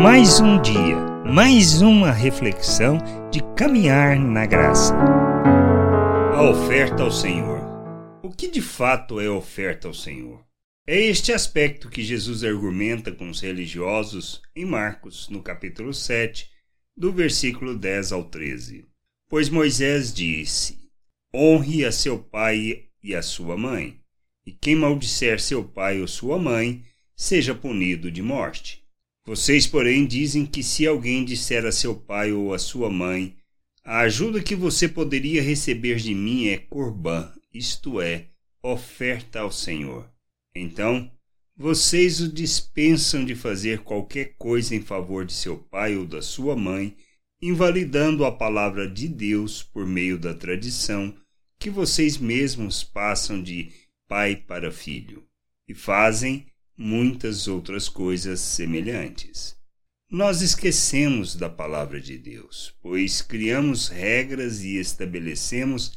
Mais um dia, mais uma reflexão de caminhar na graça. A oferta ao Senhor. O que de fato é oferta ao Senhor? É este aspecto que Jesus argumenta com os religiosos em Marcos, no capítulo 7, do versículo 10 ao 13. Pois Moisés disse: Honre a seu pai e a sua mãe, e quem maldisser seu pai ou sua mãe, seja punido de morte. Vocês, porém, dizem que se alguém disser a seu pai ou a sua mãe, a ajuda que você poderia receber de mim é corbã, isto é, oferta ao Senhor. Então, vocês o dispensam de fazer qualquer coisa em favor de seu pai ou da sua mãe, invalidando a palavra de Deus por meio da tradição que vocês mesmos passam de pai para filho, e fazem muitas outras coisas semelhantes. Nós esquecemos da palavra de Deus, pois criamos regras e estabelecemos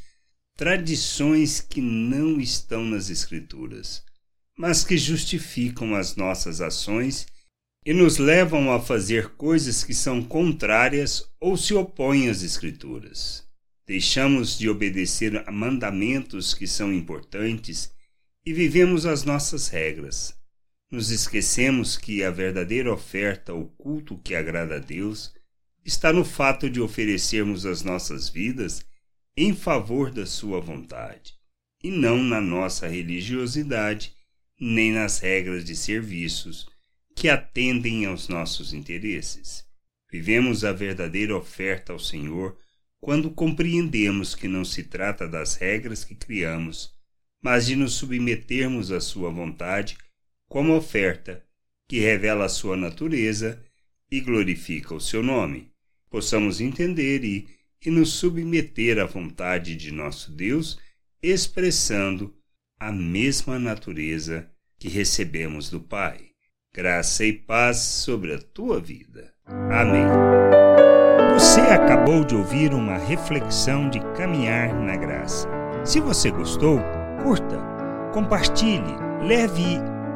tradições que não estão nas Escrituras, mas que justificam as nossas ações e nos levam a fazer coisas que são contrárias ou se opõem às Escrituras. Deixamos de obedecer a mandamentos que são importantes e vivemos as nossas regras. Nos esquecemos que a verdadeira oferta, o culto que agrada a Deus, está no fato de oferecermos as nossas vidas em favor da Sua vontade, e não na nossa religiosidade, nem nas regras de serviços que atendem aos nossos interesses. Vivemos a verdadeira oferta ao Senhor quando compreendemos que não se trata das regras que criamos, mas de nos submetermos à Sua vontade como oferta que revela a Sua natureza e glorifica o Seu nome. Possamos entender e, e nos submeter à vontade de nosso Deus, expressando a mesma natureza que recebemos do Pai. Graça e paz sobre a tua vida. Amém. Você acabou de ouvir uma reflexão de caminhar na graça. Se você gostou, curta, compartilhe, leve